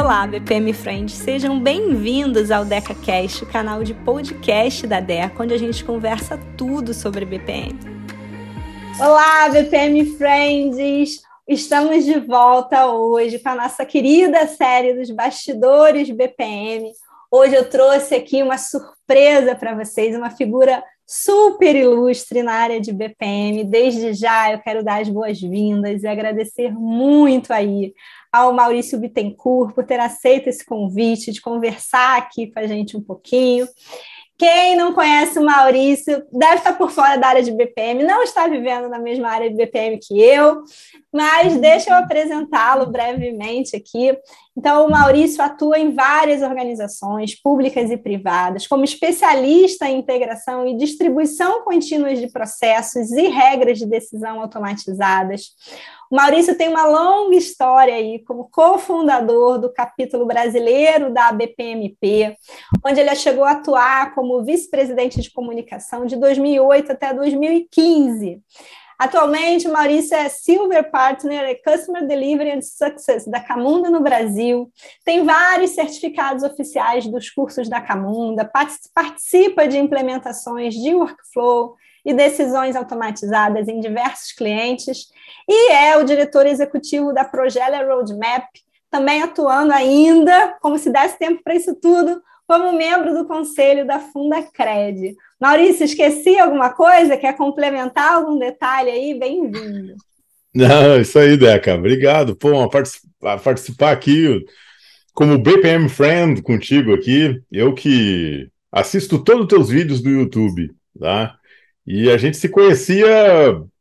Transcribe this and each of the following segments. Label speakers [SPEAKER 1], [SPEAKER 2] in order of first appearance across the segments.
[SPEAKER 1] Olá, BPM Friends, sejam bem-vindos ao DecaCast, o canal de podcast da Deca, onde a gente conversa tudo sobre BPM. Olá, BPM Friends! Estamos de volta hoje com a nossa querida série dos bastidores BPM. Hoje eu trouxe aqui uma surpresa para vocês, uma figura super ilustre na área de BPM. Desde já eu quero dar as boas-vindas e agradecer muito aí ao Maurício Bittencourt por ter aceito esse convite de conversar aqui com a gente um pouquinho. Quem não conhece o Maurício deve estar por fora da área de BPM, não está vivendo na mesma área de BPM que eu, mas deixa eu apresentá-lo brevemente aqui. Então, o Maurício atua em várias organizações públicas e privadas, como especialista em integração e distribuição contínuas de processos e regras de decisão automatizadas. Maurício tem uma longa história aí como cofundador do capítulo brasileiro da BPMP, onde ele chegou a atuar como vice-presidente de comunicação de 2008 até 2015. Atualmente, Maurício é Silver Partner e Customer Delivery and Success da Camunda no Brasil. Tem vários certificados oficiais dos cursos da Camunda, participa de implementações de workflow e decisões automatizadas em diversos clientes e é o diretor executivo da Progelia Roadmap, também atuando ainda, como se desse tempo para isso tudo, como membro do conselho da Fundacred. Maurício, esqueci alguma coisa? Quer complementar algum detalhe aí? Bem-vindo.
[SPEAKER 2] Não, isso aí, Deca. Obrigado. Pô, a participar aqui como BPM Friend contigo aqui. Eu que assisto todos os teus vídeos do YouTube, tá? E a gente se conhecia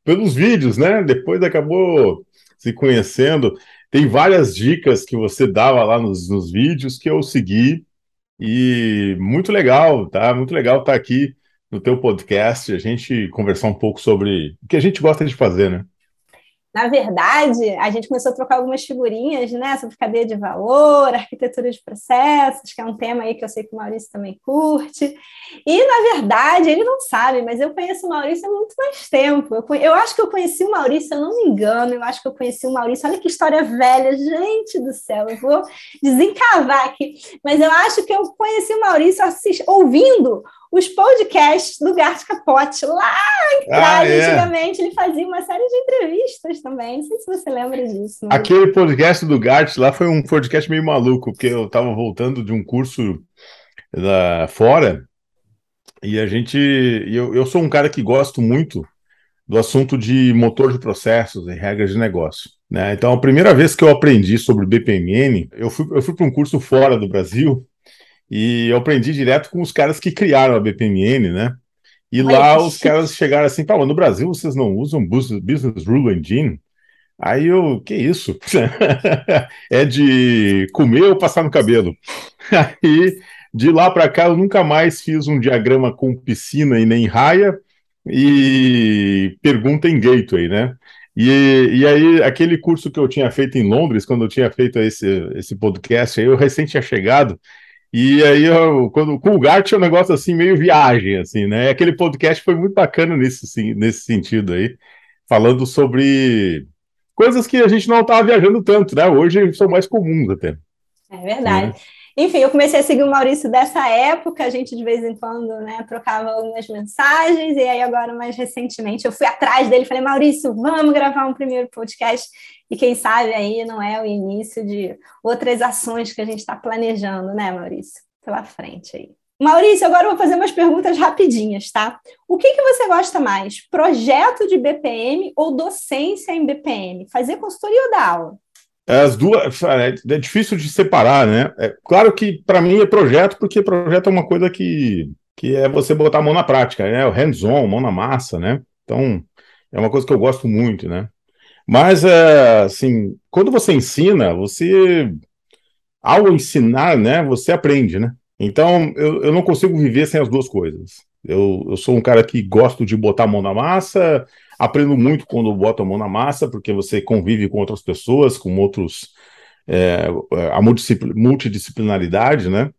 [SPEAKER 2] pelos vídeos, né? Depois acabou se conhecendo. Tem várias dicas que você dava lá nos, nos vídeos que eu segui e muito legal, tá? Muito legal estar aqui no teu podcast, a gente conversar um pouco sobre o que a gente gosta de fazer, né?
[SPEAKER 1] Na verdade, a gente começou a trocar algumas figurinhas, né, sobre cadeia de valor, arquitetura de processos, que é um tema aí que eu sei que o Maurício também curte. E, na verdade, ele não sabe, mas eu conheço o Maurício há muito mais tempo. Eu, eu acho que eu conheci o Maurício, eu não me engano, eu acho que eu conheci o Maurício. Olha que história velha, gente do céu, eu vou desencavar aqui. Mas eu acho que eu conheci o Maurício assist, ouvindo os podcasts do Gart Capote. Lá atrás, ah, é. antigamente, ele fazia uma série de entrevistas também. Não sei se você lembra disso.
[SPEAKER 2] Mas... Aquele podcast do Gart lá foi um podcast meio maluco, porque eu estava voltando de um curso da fora e a gente. Eu, eu sou um cara que gosto muito do assunto de motor de processos e regras de negócio. Né? Então, a primeira vez que eu aprendi sobre BPMN, eu fui, eu fui para um curso fora do Brasil e eu aprendi direto com os caras que criaram a BPMN, né? E lá os caras chegaram assim, pô, no Brasil vocês não usam Business Rule Engine? Aí eu, que isso? é de comer ou passar no cabelo? Aí, de lá para cá, eu nunca mais fiz um diagrama com piscina e nem raia e pergunta em gateway, né? E, e aí, aquele curso que eu tinha feito em Londres, quando eu tinha feito esse, esse podcast, aí eu recém tinha chegado, e aí, eu, quando, com o Gart é um negócio assim, meio viagem, assim, né? Aquele podcast foi muito bacana nesse, nesse sentido aí, falando sobre coisas que a gente não estava viajando tanto, né? Hoje são mais comuns até.
[SPEAKER 1] É verdade. Né? Enfim, eu comecei a seguir o Maurício dessa época, a gente de vez em quando né, trocava algumas mensagens, e aí agora, mais recentemente, eu fui atrás dele e falei, Maurício, vamos gravar um primeiro podcast, e quem sabe aí não é o início de outras ações que a gente está planejando, né, Maurício? Pela frente aí. Maurício, agora eu vou fazer umas perguntas rapidinhas, tá? O que, que você gosta mais? Projeto de BPM ou docência em BPM? Fazer consultoria ou dar aula?
[SPEAKER 2] As duas é, é difícil de separar, né? É, claro que para mim é projeto, porque projeto é uma coisa que, que é você botar a mão na prática, né? O hands-on, mão na massa, né? Então é uma coisa que eu gosto muito, né? Mas é, assim, quando você ensina, você ao ensinar, né? Você aprende, né? Então eu, eu não consigo viver sem as duas coisas. Eu, eu sou um cara que gosto de botar a mão na massa, Aprendo muito quando boto a mão na massa, porque você convive com outras pessoas, com outros. É, a multidisciplinaridade, né?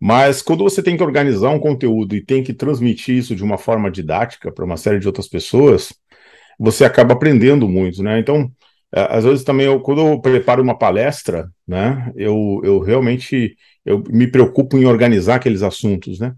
[SPEAKER 2] Mas quando você tem que organizar um conteúdo e tem que transmitir isso de uma forma didática para uma série de outras pessoas, você acaba aprendendo muito, né? Então, às vezes também, eu, quando eu preparo uma palestra, né, eu, eu realmente eu me preocupo em organizar aqueles assuntos, né?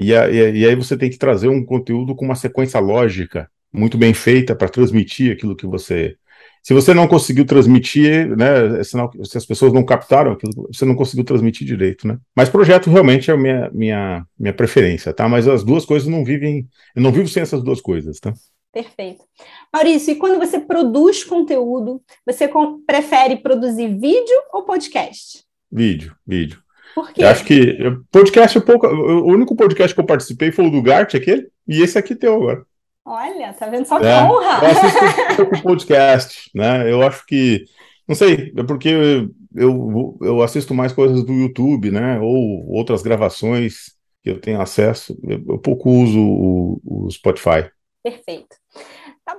[SPEAKER 2] E, a, e, aí você tem que trazer um conteúdo com uma sequência lógica muito bem feita para transmitir aquilo que você. Se você não conseguiu transmitir, né, é se as pessoas não captaram aquilo, você não conseguiu transmitir direito, né? Mas projeto realmente é a minha, minha, minha preferência, tá? Mas as duas coisas não vivem, eu não vivo sem essas duas coisas, tá?
[SPEAKER 1] Perfeito. Maurício, e quando você produz conteúdo, você prefere produzir vídeo ou podcast?
[SPEAKER 2] Vídeo, vídeo.
[SPEAKER 1] Por quê?
[SPEAKER 2] Eu acho que podcast é pouco. O único podcast que eu participei foi o do Gart, aquele, e esse aqui teu agora.
[SPEAKER 1] Olha, tá vendo só que é, honra?
[SPEAKER 2] Eu assisto pouco podcast, né? Eu acho que. Não sei, é porque eu, eu assisto mais coisas do YouTube, né? Ou outras gravações que eu tenho acesso. Eu, eu pouco uso o, o Spotify.
[SPEAKER 1] Perfeito.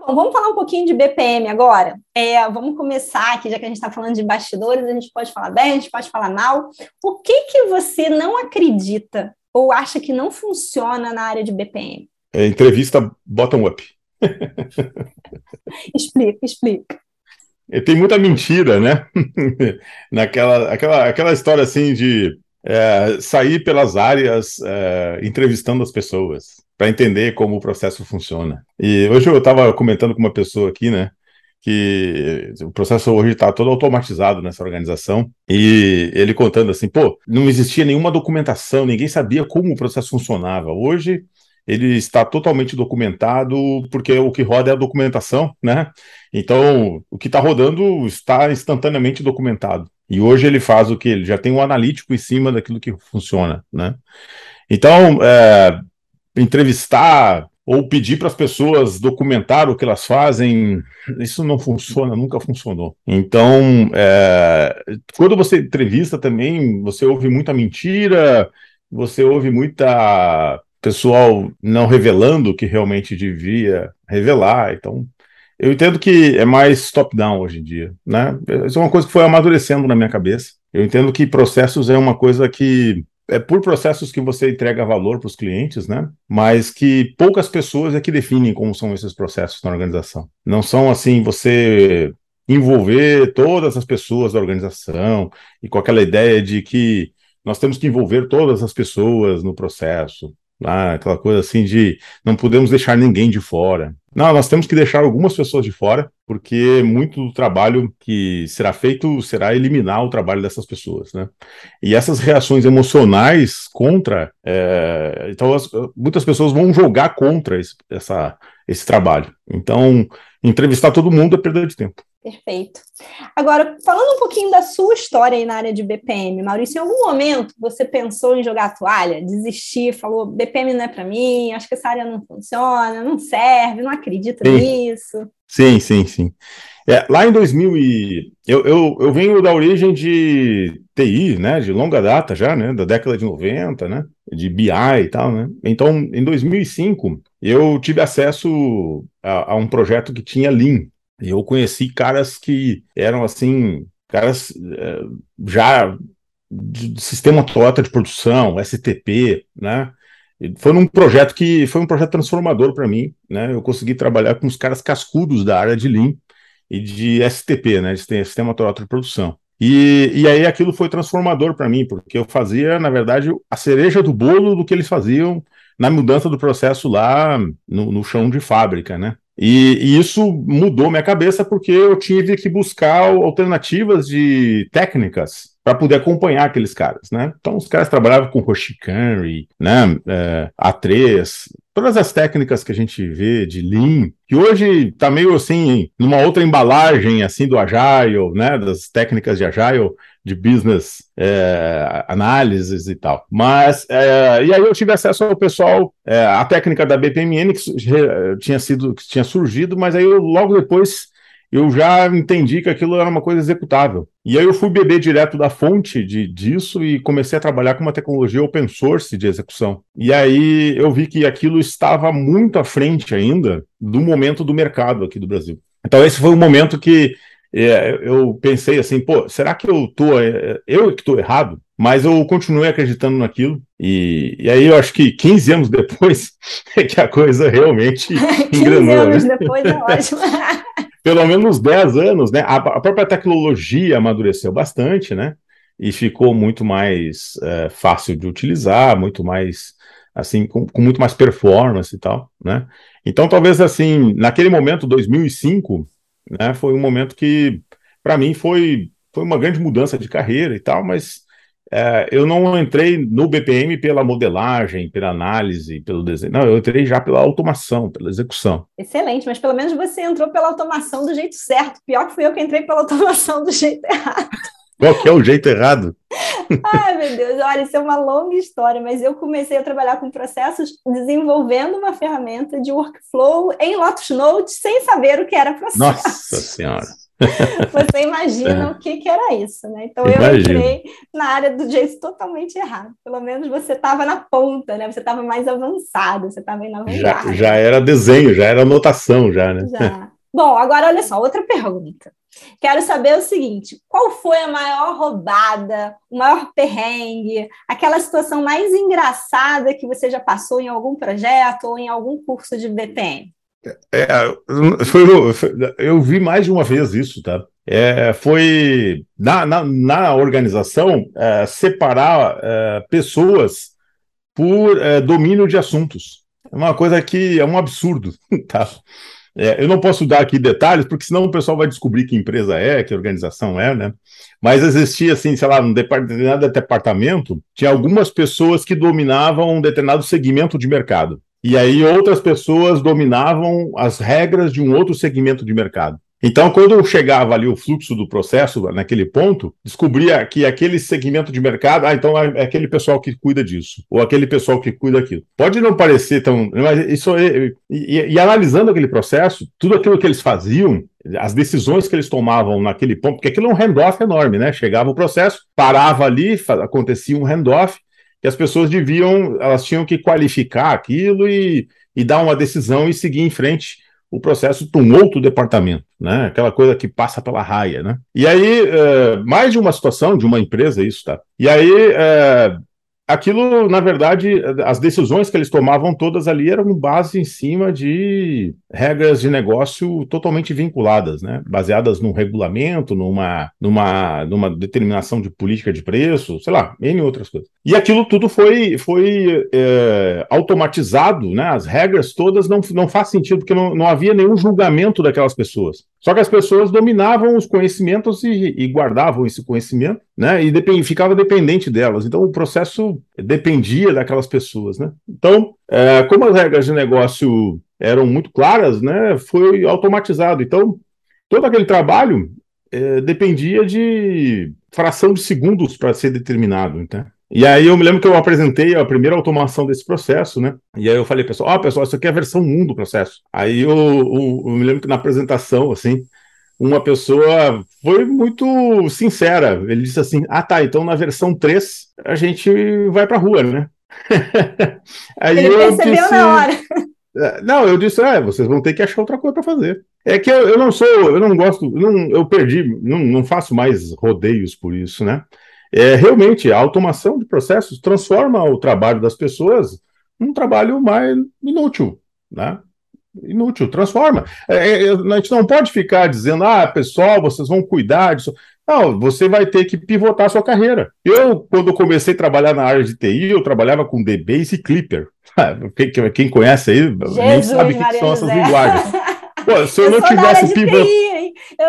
[SPEAKER 1] Bom, vamos falar um pouquinho de BPM agora. É, vamos começar aqui, já que a gente está falando de bastidores, a gente pode falar bem, a gente pode falar mal. O que que você não acredita ou acha que não funciona na área de BPM?
[SPEAKER 2] É, entrevista bottom-up.
[SPEAKER 1] explica, explica.
[SPEAKER 2] Tem muita mentira, né? Naquela aquela, aquela história assim de é, sair pelas áreas é, entrevistando as pessoas para entender como o processo funciona. E hoje eu estava comentando com uma pessoa aqui, né, que o processo hoje está todo automatizado nessa organização, e ele contando assim, pô, não existia nenhuma documentação, ninguém sabia como o processo funcionava. Hoje ele está totalmente documentado, porque o que roda é a documentação, né? Então, o que está rodando está instantaneamente documentado. E hoje ele faz o que? Ele já tem um analítico em cima daquilo que funciona, né? Então, é, entrevistar ou pedir para as pessoas documentar o que elas fazem, isso não funciona, nunca funcionou. Então, é, quando você entrevista também, você ouve muita mentira, você ouve muita pessoal não revelando o que realmente devia revelar. Então, eu entendo que é mais top-down hoje em dia, né? Isso é uma coisa que foi amadurecendo na minha cabeça. Eu entendo que processos é uma coisa que é por processos que você entrega valor para os clientes, né? Mas que poucas pessoas é que definem como são esses processos na organização. Não são assim você envolver todas as pessoas da organização e com aquela ideia de que nós temos que envolver todas as pessoas no processo. Ah, aquela coisa assim de não podemos deixar ninguém de fora. Não, nós temos que deixar algumas pessoas de fora, porque muito do trabalho que será feito será eliminar o trabalho dessas pessoas, né? E essas reações emocionais contra, é, então as, muitas pessoas vão jogar contra esse, essa, esse trabalho. Então, entrevistar todo mundo é perda de tempo.
[SPEAKER 1] Perfeito. Agora, falando um pouquinho da sua história aí na área de BPM, Maurício, em algum momento você pensou em jogar a toalha, desistir, falou BPM não é para mim, acho que essa área não funciona, não serve, não acredito sim. nisso?
[SPEAKER 2] Sim, sim, sim. É, lá em 2000 e... Eu, eu, eu venho da origem de TI, né, de longa data já, né, da década de 90, né, de BI e tal, né. Então, em 2005, eu tive acesso a, a um projeto que tinha Lean, eu conheci caras que eram assim, caras é, já de sistema Toyota de produção, STP, né? foi um projeto que foi um projeto transformador para mim, né? Eu consegui trabalhar com os caras cascudos da área de Lean e de STP, né? De sistema Toyota de produção. E, e aí aquilo foi transformador para mim, porque eu fazia, na verdade, a cereja do bolo do que eles faziam na mudança do processo lá no, no chão de fábrica, né? E, e, isso mudou minha cabeça porque eu tive que buscar alternativas de técnicas para poder acompanhar aqueles caras, né? Então os caras trabalhavam com Hoshikanri, né? É, A3, todas as técnicas que a gente vê de Lean, que hoje está meio assim, numa outra embalagem assim do Agile, né? Das técnicas de Agile, de business é, análises e tal. Mas, é, e aí eu tive acesso ao pessoal, é, a técnica da BPMN que tinha sido, que tinha surgido, mas aí eu, logo depois eu já entendi que aquilo era uma coisa executável. E aí eu fui beber direto da fonte de, disso e comecei a trabalhar com uma tecnologia open source de execução. E aí eu vi que aquilo estava muito à frente ainda do momento do mercado aqui do Brasil. Então esse foi um momento que é, eu pensei assim, pô, será que eu tô, é, eu que estou errado? Mas eu continuei acreditando naquilo. E, e aí eu acho que 15 anos depois é que a coisa realmente
[SPEAKER 1] 15 engrenou. 15 anos né? depois é ótimo.
[SPEAKER 2] pelo menos 10 anos, né? A, própria tecnologia amadureceu bastante, né? E ficou muito mais é, fácil de utilizar, muito mais assim, com, com, muito mais performance e tal, né? Então, talvez assim, naquele momento, 2005, né, foi um momento que, para mim, foi, foi uma grande mudança de carreira e tal, mas é, eu não entrei no BPM pela modelagem, pela análise, pelo desenho. Não, eu entrei já pela automação, pela execução.
[SPEAKER 1] Excelente, mas pelo menos você entrou pela automação do jeito certo. Pior que fui eu que entrei pela automação do jeito errado.
[SPEAKER 2] Qual que é o jeito errado?
[SPEAKER 1] Ai, meu Deus, olha, isso é uma longa história, mas eu comecei a trabalhar com processos desenvolvendo uma ferramenta de workflow em Lotus Notes sem saber o que era processo.
[SPEAKER 2] Nossa Senhora!
[SPEAKER 1] Você imagina é. o que, que era isso, né? Então eu entrei na área do jeito totalmente errado. Pelo menos você estava na ponta, né? Você estava mais avançado, você estava na
[SPEAKER 2] já, já era desenho, já era anotação, já, né? Já.
[SPEAKER 1] Bom, agora olha só, outra pergunta. Quero saber o seguinte: qual foi a maior roubada, o maior perrengue, aquela situação mais engraçada que você já passou em algum projeto ou em algum curso de BPM?
[SPEAKER 2] É, foi, eu vi mais de uma vez isso, tá? É, foi na, na, na organização é, separar é, pessoas por é, domínio de assuntos. É uma coisa que é um absurdo, tá? É, eu não posso dar aqui detalhes, porque senão o pessoal vai descobrir que empresa é, que organização é, né? Mas existia, assim, sei lá, num determinado departamento, tinha algumas pessoas que dominavam um determinado segmento de mercado. E aí outras pessoas dominavam as regras de um outro segmento de mercado. Então, quando chegava ali o fluxo do processo naquele ponto, descobria que aquele segmento de mercado, ah, então é aquele pessoal que cuida disso, ou aquele pessoal que cuida daquilo. Pode não parecer tão. Mas isso é, e, e, analisando aquele processo, tudo aquilo que eles faziam, as decisões que eles tomavam naquele ponto, porque aquilo é um handoff enorme, né? Chegava o processo, parava ali, acontecia um handoff, que as pessoas deviam, elas tinham que qualificar aquilo e, e dar uma decisão e seguir em frente o processo para um outro departamento, né? Aquela coisa que passa pela raia, né? E aí, é, mais de uma situação de uma empresa, isso, tá? E aí, é, aquilo, na verdade, as decisões que eles tomavam todas ali eram base em cima de regras de negócio totalmente vinculadas, né? Baseadas num regulamento, numa, numa, numa determinação de política de preço, sei lá, em outras coisas. E aquilo tudo foi, foi é, automatizado, né? As regras todas não, não faz sentido, porque não, não havia nenhum julgamento daquelas pessoas. Só que as pessoas dominavam os conhecimentos e, e guardavam esse conhecimento, né? E depend, ficava dependente delas. Então o processo dependia daquelas pessoas, né? Então, é, como as regras de negócio eram muito claras, né? Foi automatizado. Então, todo aquele trabalho é, dependia de fração de segundos para ser determinado, então. E aí eu me lembro que eu apresentei a primeira automação desse processo, né? E aí eu falei, pessoal, ó, oh, pessoal, isso aqui é a versão 1 do processo. Aí eu, eu, eu, me lembro que na apresentação, assim, uma pessoa foi muito sincera. Ele disse assim: Ah, tá, então na versão 3 a gente vai pra rua, né?
[SPEAKER 1] aí Ele percebeu disse, na hora.
[SPEAKER 2] É, não, eu disse, é, vocês vão ter que achar outra coisa para fazer. É que eu, eu, não sou, eu não gosto, não, eu perdi, não, não faço mais rodeios por isso, né? é, realmente a automação de processos transforma o trabalho das pessoas num trabalho mais inútil, né? Inútil, transforma. É, é, a gente não pode ficar dizendo, ah, pessoal, vocês vão cuidar disso. Não, você vai ter que pivotar a sua carreira. Eu, quando comecei a trabalhar na área de TI, eu trabalhava com DBase e Clipper. Quem, quem conhece aí Jesus, nem sabe o que, são essas linguagens. Pô, se eu, eu não tivesse pivotado.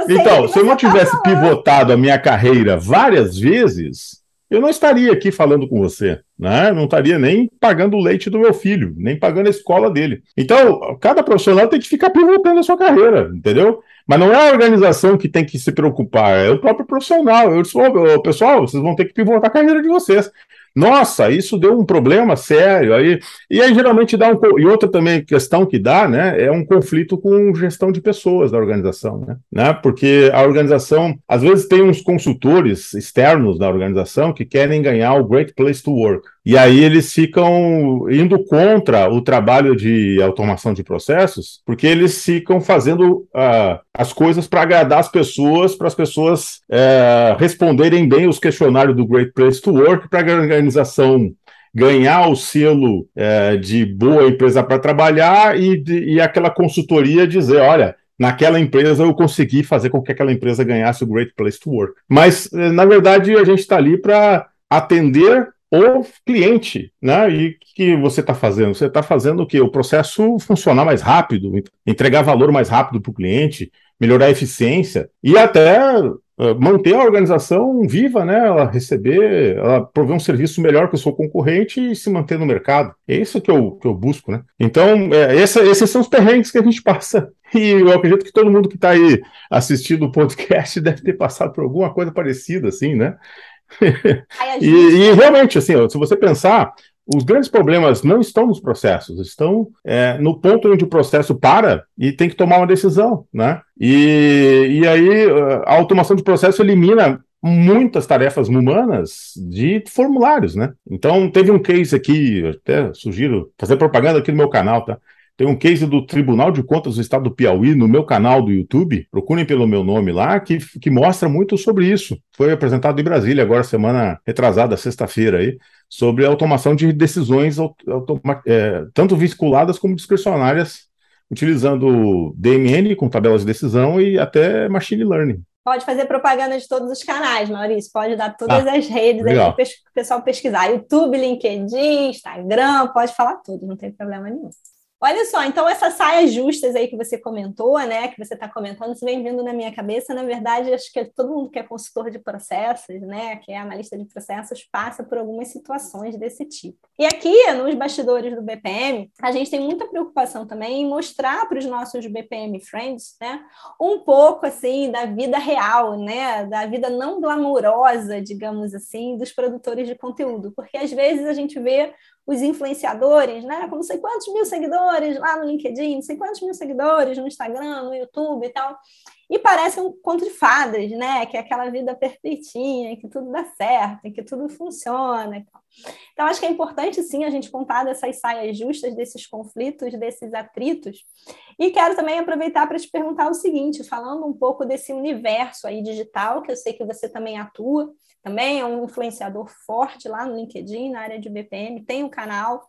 [SPEAKER 2] Então, se eu não tá tivesse tá pivotado a minha carreira várias vezes, eu não estaria aqui falando com você, né? Não estaria nem pagando o leite do meu filho, nem pagando a escola dele. Então, cada profissional tem que ficar pivotando a sua carreira, entendeu? Mas não é a organização que tem que se preocupar, é o próprio profissional. Eu oh, pessoal, vocês vão ter que pivotar a carreira de vocês. Nossa, isso deu um problema sério. Aí, e aí geralmente dá um. E outra também questão que dá, né, é um conflito com gestão de pessoas da organização, né? né? Porque a organização, às vezes, tem uns consultores externos da organização que querem ganhar o Great Place to Work. E aí eles ficam indo contra o trabalho de automação de processos, porque eles ficam fazendo uh, as coisas para agradar as pessoas, para as pessoas uh, responderem bem os questionários do Great Place to Work, para a organização ganhar o selo uh, de boa empresa para trabalhar e, de, e aquela consultoria dizer, olha, naquela empresa eu consegui fazer com que aquela empresa ganhasse o Great Place to Work. Mas, eh, na verdade, a gente está ali para atender o cliente, né? E que você está fazendo? Você está fazendo o quê? O processo funcionar mais rápido, entregar valor mais rápido para o cliente, melhorar a eficiência e até uh, manter a organização viva, né? Ela receber, ela prover um serviço melhor que o seu concorrente e se manter no mercado. É isso que eu, que eu busco, né? Então, é, essa, esses são os perrengues que a gente passa. E eu acredito que todo mundo que está aí assistindo o podcast deve ter passado por alguma coisa parecida, assim, né? e, e, realmente, assim, se você pensar, os grandes problemas não estão nos processos, estão é, no ponto onde o processo para e tem que tomar uma decisão, né? E, e aí a automação de processo elimina muitas tarefas humanas de formulários, né? Então teve um case aqui, até sugiro fazer propaganda aqui no meu canal, tá? Tem um case do Tribunal de Contas do Estado do Piauí no meu canal do YouTube, procurem pelo meu nome lá, que, que mostra muito sobre isso. Foi apresentado em Brasília agora, semana retrasada, sexta-feira aí, sobre a automação de decisões é, tanto vinculadas como discricionárias, utilizando DMN com tabelas de decisão e até machine learning.
[SPEAKER 1] Pode fazer propaganda de todos os canais, Maurício. Pode dar todas ah, as redes aí para o pessoal pesquisar. YouTube, LinkedIn, Instagram, pode falar tudo, não tem problema nenhum. Olha só, então essas saias justas aí que você comentou, né, que você está comentando, isso vem vindo na minha cabeça. Na verdade, acho que todo mundo que é consultor de processos, né, que é analista de processos, passa por algumas situações desse tipo. E aqui, nos bastidores do BPM, a gente tem muita preocupação também em mostrar para os nossos BPM friends, né, um pouco assim da vida real, né, da vida não glamurosa, digamos assim, dos produtores de conteúdo, porque às vezes a gente vê os influenciadores, né? Com não sei quantos mil seguidores lá no LinkedIn, não sei quantos mil seguidores no Instagram, no YouTube e tal. E parece um conto de fadas, né? Que é aquela vida perfeitinha, que tudo dá certo, que tudo funciona. Então, acho que é importante, sim, a gente contar dessas saias justas, desses conflitos, desses atritos. E quero também aproveitar para te perguntar o seguinte, falando um pouco desse universo aí digital, que eu sei que você também atua, também é um influenciador forte lá no LinkedIn, na área de BPM, tem um canal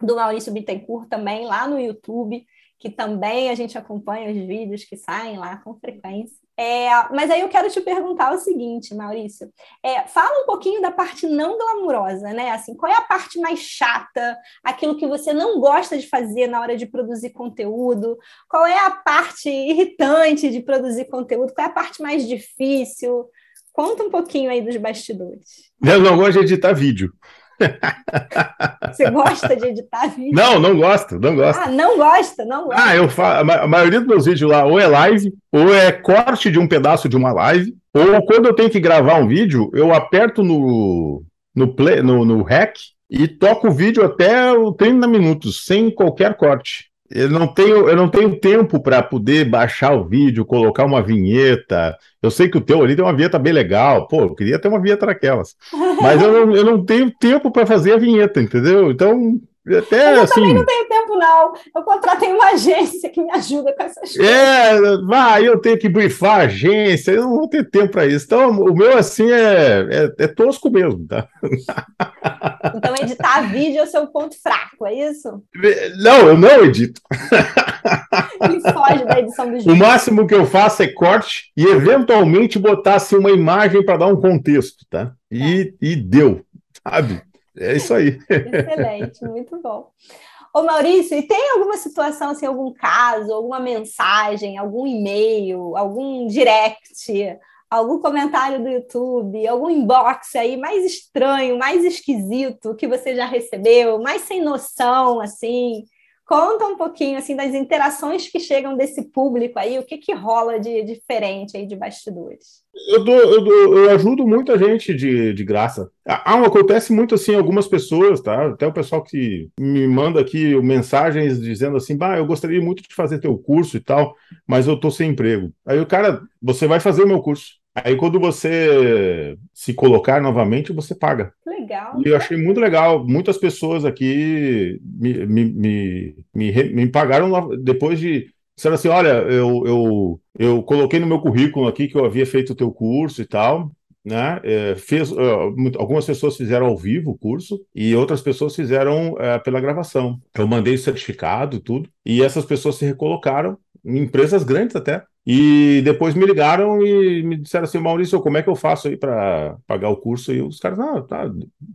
[SPEAKER 1] do Maurício Bittencourt também lá no YouTube, que também a gente acompanha os vídeos que saem lá com frequência. É, mas aí eu quero te perguntar o seguinte, Maurício, é, fala um pouquinho da parte não glamurosa, né? Assim, qual é a parte mais chata, aquilo que você não gosta de fazer na hora de produzir conteúdo? Qual é a parte irritante de produzir conteúdo? Qual é a parte mais difícil? Conta um pouquinho aí dos bastidores.
[SPEAKER 2] Eu não gosto de editar vídeo.
[SPEAKER 1] Você gosta de editar vídeo?
[SPEAKER 2] Não, não gosto, não gosto.
[SPEAKER 1] Ah, não gosta, não gosta.
[SPEAKER 2] Ah, eu faço, a maioria dos meus vídeos lá ou é live, ou é corte de um pedaço de uma live, ou quando eu tenho que gravar um vídeo, eu aperto no, no, play, no, no rec e toco o vídeo até 30 minutos, sem qualquer corte. Eu não tenho, eu não tenho tempo para poder baixar o vídeo, colocar uma vinheta. Eu sei que o teu ali tem uma vinheta bem legal. Pô, eu queria ter uma vinheta daquelas. Mas eu não, eu não tenho tempo para fazer a vinheta, entendeu? Então, até,
[SPEAKER 1] eu
[SPEAKER 2] assim,
[SPEAKER 1] também não tenho tempo, não. Eu contratei uma agência que me ajuda com essas coisas.
[SPEAKER 2] É, vai, eu tenho que briefar a agência, eu não vou ter tempo para isso. Então, o meu, assim, é, é, é, tosco mesmo, tá?
[SPEAKER 1] Então, editar vídeo é o seu ponto fraco, é isso?
[SPEAKER 2] Não, eu não edito.
[SPEAKER 1] E foge da edição do
[SPEAKER 2] vídeo. O máximo que eu faço é corte e, eventualmente, botar assim, uma imagem para dar um contexto, tá? E, é. e deu, sabe? É isso aí.
[SPEAKER 1] Excelente, muito bom. Ô Maurício, e tem alguma situação, assim, algum caso, alguma mensagem, algum e-mail, algum direct, algum comentário do YouTube, algum inbox aí mais estranho, mais esquisito que você já recebeu, mais sem noção, assim, Conta um pouquinho assim das interações que chegam desse público aí, o que, que rola de diferente aí de bastidores.
[SPEAKER 2] Eu, dou, eu, dou, eu ajudo muita gente de, de graça. Ah, acontece muito assim, algumas pessoas, tá? Até o pessoal que me manda aqui mensagens dizendo assim, bah, eu gostaria muito de fazer teu curso e tal, mas eu tô sem emprego. Aí o cara, você vai fazer o meu curso. Aí quando você se colocar novamente, você paga.
[SPEAKER 1] Legal.
[SPEAKER 2] E eu achei muito legal. Muitas pessoas aqui me, me, me, me, me pagaram depois de. Disseram assim: olha, eu, eu, eu coloquei no meu currículo aqui que eu havia feito o teu curso e tal. Né? É, fez, uh, algumas pessoas fizeram ao vivo o curso e outras pessoas fizeram uh, pela gravação. Eu mandei o certificado tudo, e essas pessoas se recolocaram empresas grandes até. E depois me ligaram e me disseram assim, Maurício, como é que eu faço aí para pagar o curso? E os caras, não, tá,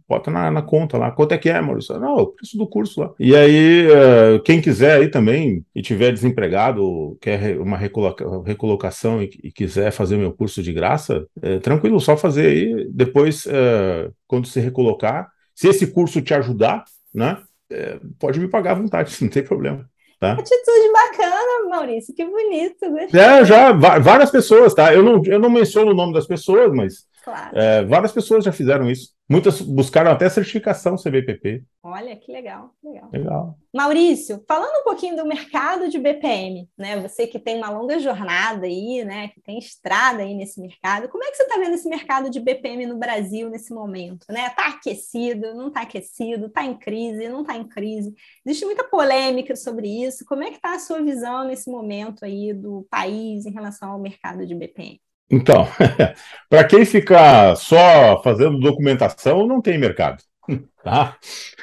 [SPEAKER 2] bota na, na, conta lá. Quanto é que é, Maurício? Não, o preço do curso lá. E aí, uh, quem quiser aí também e tiver desempregado, quer uma recoloca recolocação e, e, quiser fazer meu curso de graça, é, tranquilo, só fazer aí. Depois, uh, quando se recolocar, se esse curso te ajudar, né, é, pode me pagar à vontade, não tem problema. Tá?
[SPEAKER 1] Atitude bacana, Maurício, que bonito.
[SPEAKER 2] Gostei. É, já várias pessoas, tá? Eu não, eu não menciono o nome das pessoas, mas Claro. É, várias pessoas já fizeram isso. Muitas buscaram até certificação CBPP.
[SPEAKER 1] Olha, que legal, legal.
[SPEAKER 2] Legal.
[SPEAKER 1] Maurício, falando um pouquinho do mercado de BPM, né? Você que tem uma longa jornada aí, né? Que tem estrada aí nesse mercado. Como é que você está vendo esse mercado de BPM no Brasil nesse momento? Né? Tá aquecido, não está aquecido, está em crise, não está em crise. Existe muita polêmica sobre isso. Como é que está a sua visão nesse momento aí do país em relação ao mercado de BPM?
[SPEAKER 2] Então, para quem ficar só fazendo documentação, não tem mercado. Tá?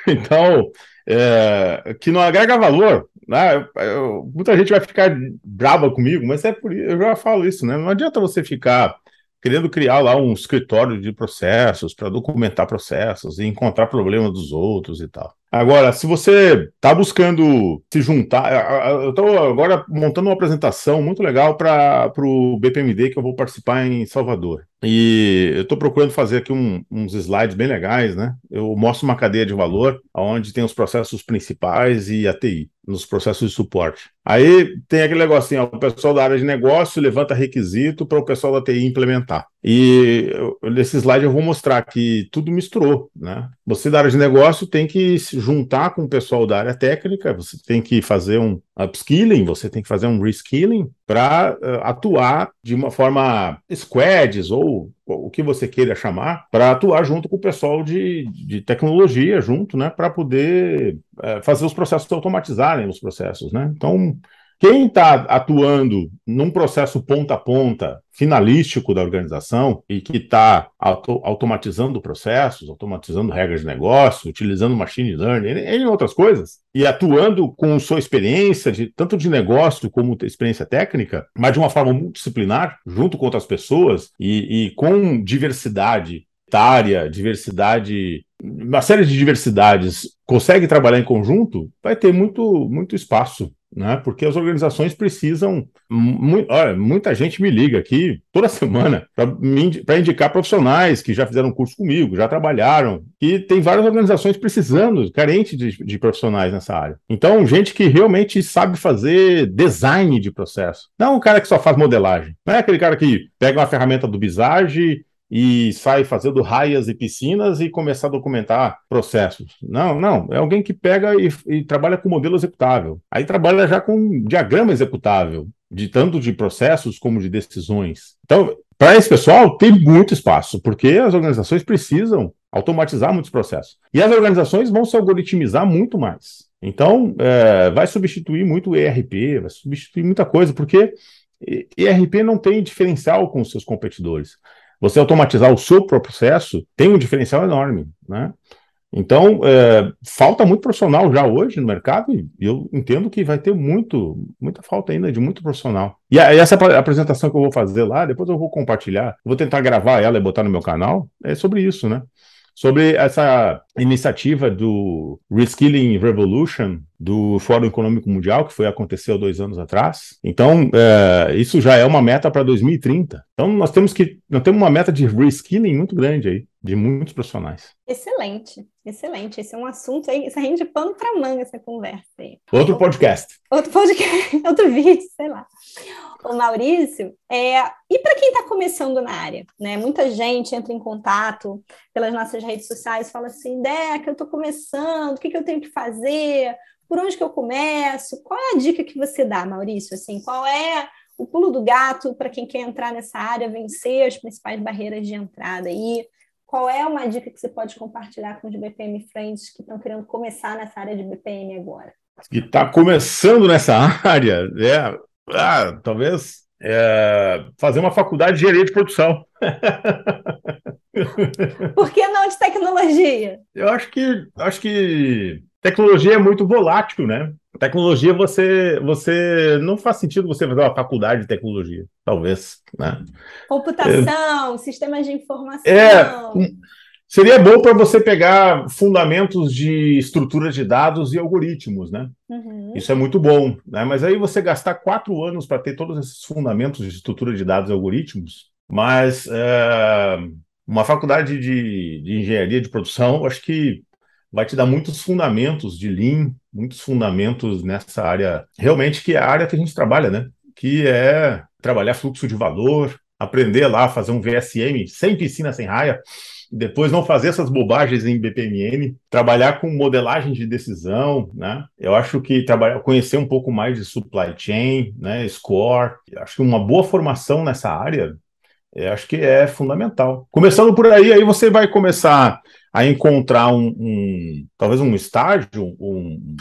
[SPEAKER 2] Então, é, que não agrega valor. Né? Eu, muita gente vai ficar brava comigo, mas é por eu já falo isso, né? Não adianta você ficar querendo criar lá um escritório de processos para documentar processos e encontrar problemas dos outros e tal. Agora, se você está buscando se juntar, eu estou agora montando uma apresentação muito legal para o BPMD que eu vou participar em Salvador. E eu estou procurando fazer aqui um, uns slides bem legais, né? Eu mostro uma cadeia de valor, onde tem os processos principais e a TI, nos processos de suporte. Aí tem aquele negocinho, ó, o pessoal da área de negócio levanta requisito para o pessoal da TI implementar. E nesse slide eu vou mostrar que tudo misturou, né? Você da área de negócio tem que se juntar com o pessoal da área técnica, você tem que fazer um upskilling, você tem que fazer um reskilling para uh, atuar de uma forma squads ou o que você queira chamar, para atuar junto com o pessoal de, de tecnologia, junto, né, para poder uh, fazer os processos automatizarem os processos, né? Então, quem está atuando num processo ponta a ponta, finalístico da organização, e que está auto automatizando processos, automatizando regras de negócio, utilizando machine learning, e outras coisas, e atuando com sua experiência, de, tanto de negócio como experiência técnica, mas de uma forma multidisciplinar, junto com outras pessoas, e, e com diversidade etária, diversidade uma série de diversidades consegue trabalhar em conjunto, vai ter muito, muito espaço né? Porque as organizações precisam. Olha, muita gente me liga aqui toda semana para indicar profissionais que já fizeram curso comigo, já trabalharam, e tem várias organizações precisando, carentes de, de, profissionais nessa área. Então, gente que realmente sabe fazer design de processo. Não um cara que só faz modelagem. Não é aquele cara que pega uma ferramenta do Visage e sai fazendo raias e piscinas e começar a documentar processos. Não, não. É alguém que pega e, e trabalha com modelo executável. Aí trabalha já com diagrama executável, de tanto de processos como de decisões. Então, para esse pessoal, tem muito espaço, porque as organizações precisam automatizar muitos processos. E as organizações vão se algoritmizar muito mais. Então, é, vai substituir muito o ERP, vai substituir muita coisa, porque ERP não tem diferencial com os seus competidores você automatizar o seu processo tem um diferencial enorme, né? Então, é, falta muito profissional já hoje no mercado e eu entendo que vai ter muito, muita falta ainda de muito profissional. E, a, essa apresentação que eu vou fazer lá, depois eu vou compartilhar, vou tentar gravar ela e botar no meu canal, é sobre isso, né? Sobre essa iniciativa do Reskilling Revolution, do Fórum Econômico Mundial, que foi aconteceu dois anos atrás. Então, é, isso já é uma meta para 2030. Então, nós temos que nós temos uma meta de reskilling muito grande aí, de muitos profissionais.
[SPEAKER 1] Excelente, excelente. Esse é um assunto aí, isso rende pano para manga essa conversa aí.
[SPEAKER 2] Outro podcast.
[SPEAKER 1] Outro podcast, outro vídeo, sei lá. O Maurício, é, e para quem está começando na área, né? Muita gente entra em contato pelas nossas redes sociais, fala assim, Deca, eu estou começando, o que, que eu tenho que fazer? Por onde que eu começo? Qual é a dica que você dá, Maurício? Assim, qual é o pulo do gato para quem quer entrar nessa área, vencer as principais barreiras de entrada? E qual é uma dica que você pode compartilhar com os BPM Friends que estão querendo começar nessa área de BPM agora?
[SPEAKER 2] Que está começando nessa área, é, ah, talvez é, fazer uma faculdade de engenharia de produção.
[SPEAKER 1] Por que não de tecnologia?
[SPEAKER 2] Eu acho que acho que tecnologia é muito volátil, né? Tecnologia, você, você não faz sentido você fazer uma faculdade de tecnologia, talvez, né?
[SPEAKER 1] Computação, é, sistemas de informação.
[SPEAKER 2] É, seria bom para você pegar fundamentos de estrutura de dados e algoritmos, né? Uhum. Isso é muito bom, né? Mas aí você gastar quatro anos para ter todos esses fundamentos de estrutura de dados e algoritmos, mas é, uma faculdade de, de engenharia de produção, acho que vai te dar muitos fundamentos de Lean, muitos fundamentos nessa área, realmente que é a área que a gente trabalha, né? Que é trabalhar fluxo de valor, aprender lá a fazer um VSM sem piscina, sem raia, depois não fazer essas bobagens em BPMN, trabalhar com modelagem de decisão, né? Eu acho que trabalhar, conhecer um pouco mais de supply chain, né? Score, acho que uma boa formação nessa área, acho que é fundamental. Começando por aí, aí você vai começar a encontrar um, um talvez um estágio, um,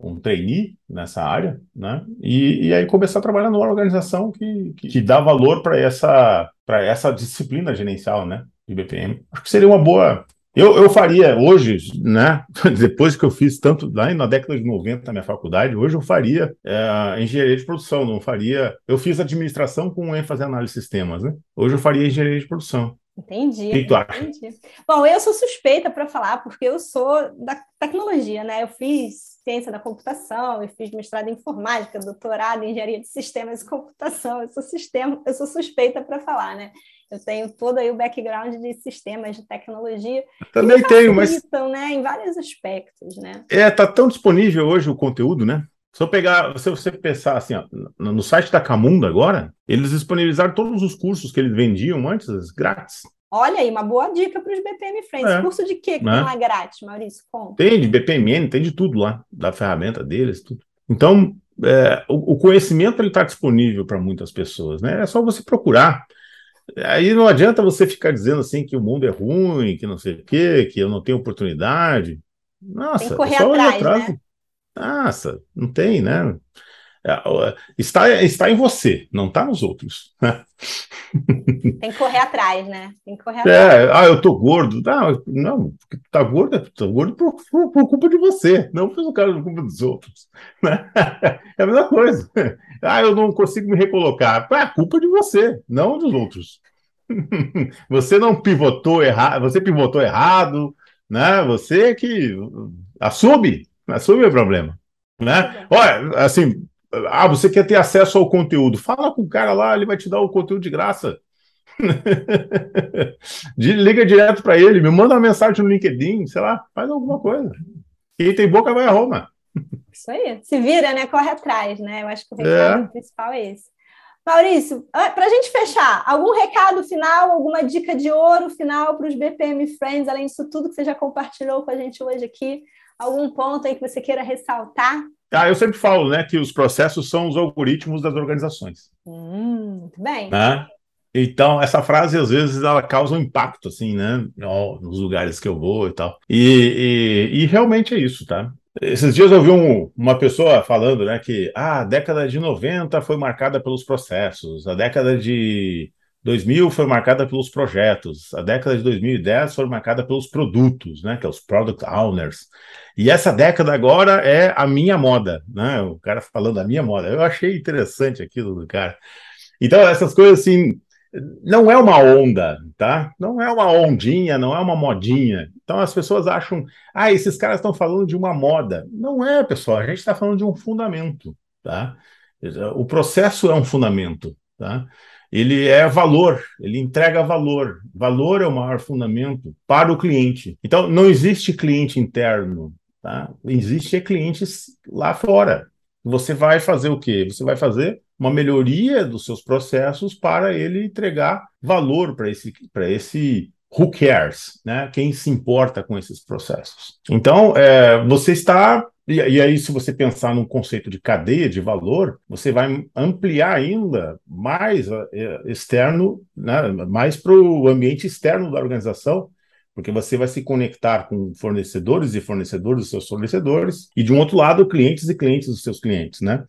[SPEAKER 2] um trainee nessa área, né? E, e, aí começar a trabalhar numa organização que, que, que dá valor para essa, essa disciplina gerencial, né? De BPM. Acho que seria uma boa. Eu, eu faria hoje, né? Depois que eu fiz tanto lá na década de 90 na minha faculdade, hoje eu faria é, engenharia de produção, não faria. Eu fiz administração com ênfase em análise de sistemas, né? Hoje eu faria engenharia de produção.
[SPEAKER 1] Entendi. Que tu acha? Entendi. Bom, eu sou suspeita para falar, porque eu sou da tecnologia, né? Eu fiz ciência da computação, eu fiz mestrado em informática, doutorado em engenharia de sistemas e computação. Eu sou sistema, eu sou suspeita para falar, né? Eu tenho todo aí o background de sistemas de tecnologia.
[SPEAKER 2] Também tenho, mas
[SPEAKER 1] né, em vários aspectos, né?
[SPEAKER 2] É, tá tão disponível hoje o conteúdo, né? Se eu pegar, se você pensar assim, ó, no site da Camunda agora, eles disponibilizaram todos os cursos que eles vendiam antes, grátis.
[SPEAKER 1] Olha aí, uma boa dica para os BPM Friends. É, Curso de quê que né? não é grátis, Maurício? Conta.
[SPEAKER 2] Tem de BPMN, tem de tudo lá, da ferramenta deles, tudo. Então, é, o, o, conhecimento ele está disponível para muitas pessoas, né? É só você procurar. Aí não adianta você ficar dizendo assim que o mundo é ruim, que não sei o quê, que eu não tenho oportunidade. Nossa, tem que
[SPEAKER 1] correr atrás, atrás, né?
[SPEAKER 2] Nossa, não tem, né? É, está, está em você, não está nos outros.
[SPEAKER 1] Tem que correr atrás, né? Tem que correr
[SPEAKER 2] é, atrás. ah, eu tô gordo. Não, não, tá gordo, tá gordo por, por, por, culpa de você, não por causa culpa dos outros. Né? É a mesma coisa. Ah, eu não consigo me recolocar. É a culpa de você, não dos outros. Você não pivotou errado, você pivotou errado, né? Você que assume Assume o problema. Né? Olha, assim, ah, você quer ter acesso ao conteúdo? Fala com o cara lá, ele vai te dar o conteúdo de graça. Liga direto para ele, me manda uma mensagem no LinkedIn, sei lá, faz alguma coisa. Quem tem boca vai a Roma.
[SPEAKER 1] Isso aí. Se vira, né? Corre atrás, né? Eu acho que o recado é. principal é esse. Maurício, para a gente fechar, algum recado final, alguma dica de ouro final para os BPM Friends, além disso tudo que você já compartilhou com a gente hoje aqui? Algum ponto aí que você queira ressaltar?
[SPEAKER 2] Ah, eu sempre falo, né, que os processos são os algoritmos das organizações.
[SPEAKER 1] Hum, muito bem.
[SPEAKER 2] Né? Então, essa frase, às vezes, ela causa um impacto, assim, né, nos lugares que eu vou e tal. E, e, e realmente é isso, tá? Esses dias eu vi um, uma pessoa falando, né, que ah, a década de 90 foi marcada pelos processos, a década de 2000 foi marcada pelos projetos, a década de 2010 foi marcada pelos produtos, né, que é os product owners. E essa década agora é a minha moda, né? O cara falando a minha moda. Eu achei interessante aquilo do cara. Então, essas coisas assim, não é uma onda, tá? Não é uma ondinha, não é uma modinha. Então as pessoas acham, ah, esses caras estão falando de uma moda. Não é, pessoal, a gente está falando de um fundamento, tá? O processo é um fundamento, tá? Ele é valor, ele entrega valor. Valor é o maior fundamento para o cliente. Então, não existe cliente interno, tá? Existe clientes lá fora. Você vai fazer o quê? Você vai fazer uma melhoria dos seus processos para ele entregar valor para esse, para esse who cares, né? Quem se importa com esses processos. Então, é, você está e, e, aí, se você pensar num conceito de cadeia de valor, você vai ampliar ainda mais é, externo, né, mais para o ambiente externo da organização, porque você vai se conectar com fornecedores e fornecedores dos seus fornecedores, e de um outro lado, clientes e clientes dos seus clientes, né?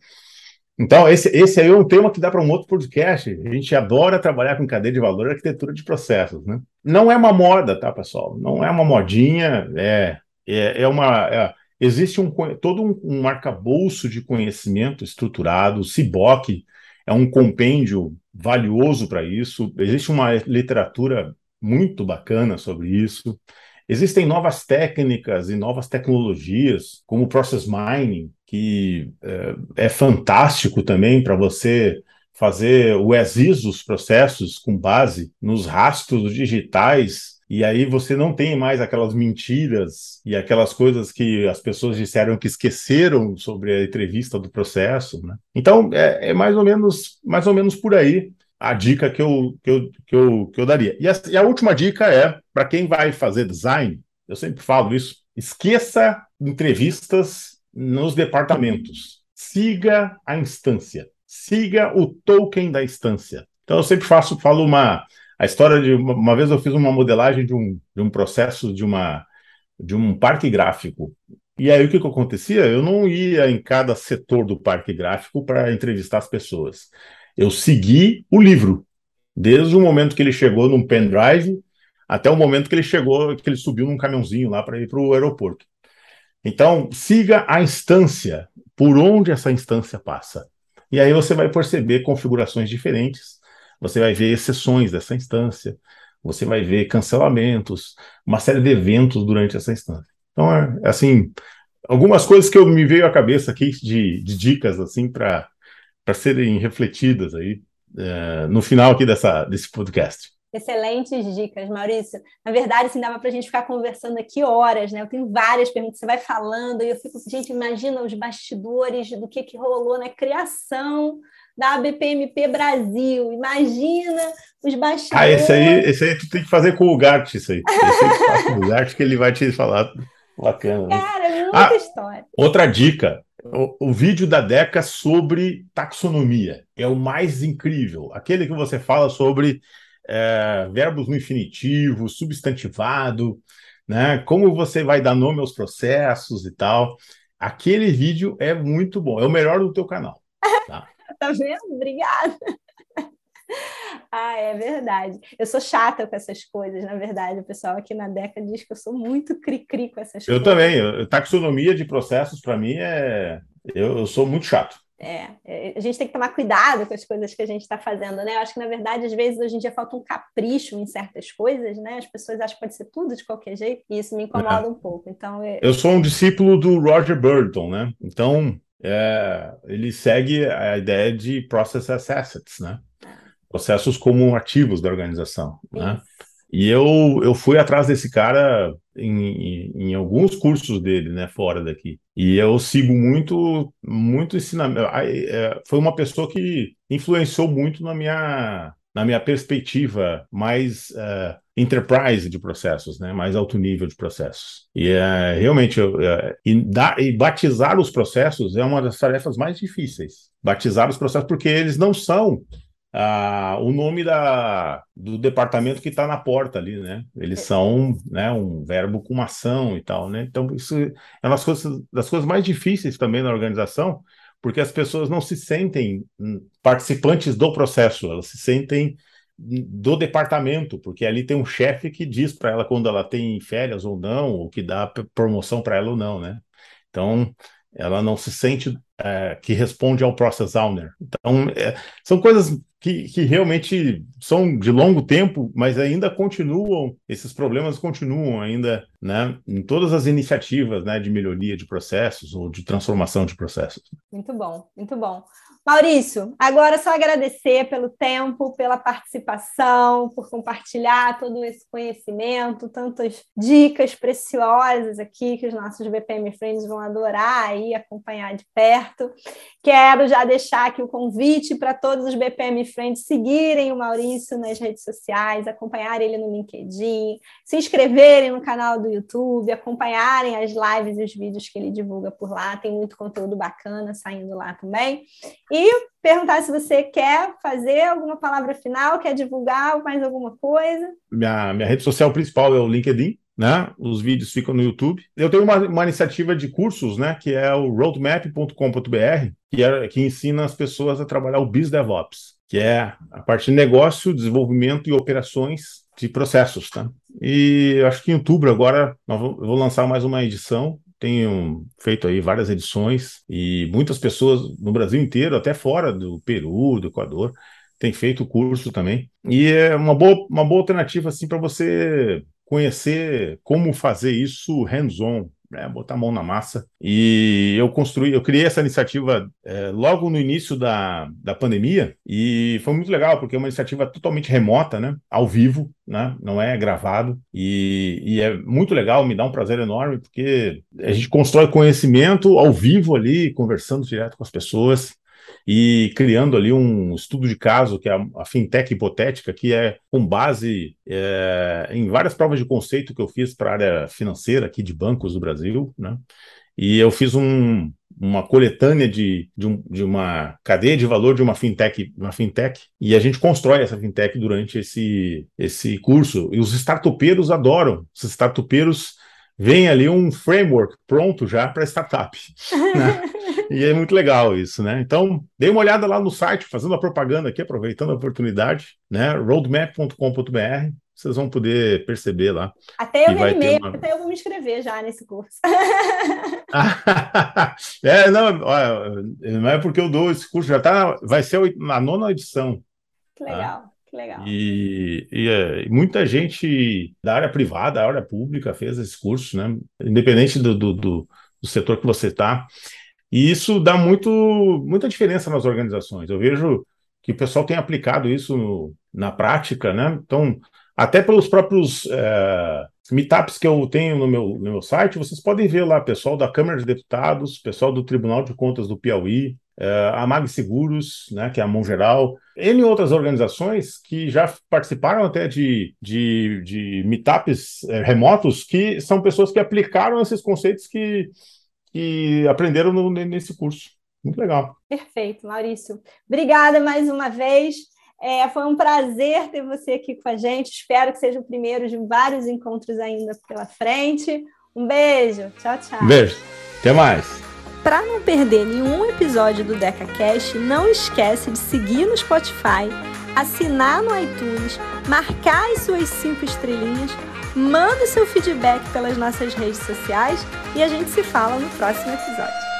[SPEAKER 2] Então, esse, esse aí é um tema que dá para um outro podcast. A gente adora trabalhar com cadeia de valor e arquitetura de processos, né? Não é uma moda, tá, pessoal? Não é uma modinha, é, é, é uma. É, existe um, todo um, um arcabouço de conhecimento estruturado, o CIBOC é um compêndio valioso para isso, existe uma literatura muito bacana sobre isso. Existem novas técnicas e novas tecnologias, como o Process Mining, que é, é fantástico também para você fazer o exis dos processos com base nos rastros digitais e aí você não tem mais aquelas mentiras e aquelas coisas que as pessoas disseram que esqueceram sobre a entrevista do processo, né? Então é, é mais ou menos mais ou menos por aí a dica que eu, que eu, que eu, que eu daria. E a, e a última dica é para quem vai fazer design, eu sempre falo isso, esqueça entrevistas nos departamentos. Siga a instância. Siga o token da instância. Então eu sempre faço, falo uma a história de uma, uma vez eu fiz uma modelagem de um, de um processo de uma de um parque gráfico. E aí o que, que acontecia? Eu não ia em cada setor do parque gráfico para entrevistar as pessoas. Eu segui o livro, desde o momento que ele chegou num pendrive até o momento que ele chegou, que ele subiu num caminhãozinho lá para ir para o aeroporto. Então, siga a instância, por onde essa instância passa. E aí você vai perceber configurações diferentes você vai ver exceções dessa instância, você vai ver cancelamentos, uma série de eventos durante essa instância. Então, é, assim, algumas coisas que eu me veio à cabeça aqui de, de dicas, assim, para serem refletidas aí é, no final aqui dessa, desse podcast.
[SPEAKER 1] Excelentes dicas, Maurício. Na verdade, assim, dava para a gente ficar conversando aqui horas, né? Eu tenho várias perguntas, você vai falando e eu fico, gente, imagina os bastidores do que, que rolou na criação da BPMP Brasil. Imagina os bastidores.
[SPEAKER 2] Ah, esse aí, esse aí tu tem que fazer com o Gart, isso aí. Esse aí com o Gart que ele vai te falar. Bacana.
[SPEAKER 1] Né? Cara, muita ah, história.
[SPEAKER 2] Outra dica. O, o, vídeo da Deca sobre taxonomia é o mais incrível. Aquele que você fala sobre é, verbos no infinitivo, substantivado, né? Como você vai dar nome aos processos e tal. Aquele vídeo é muito bom. É o melhor do teu canal. Tá?
[SPEAKER 1] tá vendo? Obrigada. Ah, é verdade. Eu sou chata com essas coisas, na verdade. O pessoal aqui na década diz que eu sou muito cri-cri com essas
[SPEAKER 2] eu
[SPEAKER 1] coisas.
[SPEAKER 2] Eu também. Taxonomia de processos, para mim, é. Eu, eu, sou muito chato.
[SPEAKER 1] É, é, a gente tem que tomar cuidado com as coisas que a gente está fazendo, né? Eu acho que, na verdade, às vezes, hoje em dia falta um capricho em certas coisas, né? As pessoas acham que pode ser tudo de qualquer jeito, e isso me incomoda é. um pouco. Então, eu...
[SPEAKER 2] eu sou um discípulo do Roger Burton, né? Então, é, ele segue a ideia de process as assets, né? Processos como ativos da organização, né? E eu, eu fui atrás desse cara em, em, em, alguns cursos dele, né, fora daqui. E eu sigo muito, muito ensinamento. É, foi uma pessoa que influenciou muito na minha, na minha perspectiva mais uh, enterprise de processos, né? mais alto nível de processos. E uh, realmente, uh, e, da, e batizar os processos é uma das tarefas mais difíceis. Batizar os processos, porque eles não são ah, o nome da, do departamento que está na porta ali, né? Eles são né, um verbo com uma ação e tal, né? Então, isso é uma das coisas, das coisas mais difíceis também na organização, porque as pessoas não se sentem hum, participantes do processo, elas se sentem do departamento, porque ali tem um chefe que diz para ela quando ela tem férias ou não, ou que dá promoção para ela ou não, né? Então, ela não se sente é, que responde ao process owner. Então, é, são coisas que, que, realmente são de longo tempo, mas ainda continuam, esses problemas continuam ainda né, em todas as iniciativas né, de melhoria de processos ou de transformação de processos.
[SPEAKER 1] Muito bom, muito bom. Maurício, agora só agradecer pelo tempo, pela participação, por compartilhar todo esse conhecimento, tantas dicas preciosas aqui que os nossos BPM Friends vão adorar aí acompanhar de perto. Quero já deixar aqui o convite para todos os BPM Friends seguirem o Maurício nas redes sociais, acompanharem ele no LinkedIn, se inscreverem no canal do YouTube, acompanharem as lives e os vídeos que ele divulga por lá. Tem muito conteúdo bacana saindo lá também. E perguntar se você quer fazer alguma palavra final, quer divulgar mais alguma coisa.
[SPEAKER 2] Minha, minha rede social principal é o LinkedIn, né? Os vídeos ficam no YouTube. Eu tenho uma, uma iniciativa de cursos, né? Que é o roadmap.com.br, que, é, que ensina as pessoas a trabalhar o BizDevOps, que é a parte de negócio, desenvolvimento e operações de processos, tá? E acho que em outubro agora eu vou lançar mais uma edição tenho feito aí várias edições e muitas pessoas no Brasil inteiro, até fora do Peru, do Equador, têm feito o curso também. E é uma boa, uma boa alternativa assim para você conhecer como fazer isso hands-on, né, botar a mão na massa. E eu construí, eu criei essa iniciativa é, logo no início da, da pandemia e foi muito legal, porque é uma iniciativa totalmente remota, né, ao vivo, né, não é gravado. E, e é muito legal, me dá um prazer enorme, porque a gente constrói conhecimento ao vivo ali, conversando direto com as pessoas e criando ali um estudo de caso, que é a, fintech hipotética, que é com base é, em várias provas de conceito que eu fiz para a área financeira aqui de bancos do Brasil, né? E eu fiz um, uma coletânea de, de, um, de, uma cadeia de valor de uma fintech, uma fintech, e a gente constrói essa fintech durante esse, esse curso. E os startupeiros adoram. Os startupeiros vem ali um framework pronto já para startup. Né? E é muito legal isso, né? Então, dê uma olhada lá no site, fazendo a propaganda aqui, aproveitando a oportunidade, né? roadmap.com.br. Vocês vão poder perceber lá.
[SPEAKER 1] Até eu me animei, uma... até eu vou me inscrever já nesse curso.
[SPEAKER 2] é, não, não é porque eu dou esse curso, já tá, vai ser a nona edição.
[SPEAKER 1] Que legal. Tá? legal.
[SPEAKER 2] E, e, é, muita gente da área privada, da área pública fez esse curso, né? Independente do, do, do, do setor que você está. E isso dá muito, muita diferença nas organizações. Eu vejo que o pessoal tem aplicado isso no, na prática, né? Então, até pelos próprios é, meetups que eu tenho no meu, no meu site, vocês podem ver lá pessoal da Câmara de Deputados, pessoal do Tribunal de Contas do Piauí, é, a Mag Seguros, né, que é a mão geral, N outras organizações que já participaram até de, de, de meetups é, remotos, que são pessoas que aplicaram esses conceitos que, que aprenderam no, nesse curso. Muito legal.
[SPEAKER 1] Perfeito, Maurício. Obrigada mais uma vez. É, foi um prazer ter você aqui com a gente. Espero que seja o primeiro de vários encontros ainda pela frente. Um beijo. Tchau, tchau.
[SPEAKER 2] Beijo. Até mais.
[SPEAKER 1] Para não perder nenhum episódio do DecaCast, não esquece de seguir no Spotify, assinar no iTunes, marcar as suas cinco estrelinhas, manda seu feedback pelas nossas redes sociais e a gente se fala no próximo episódio.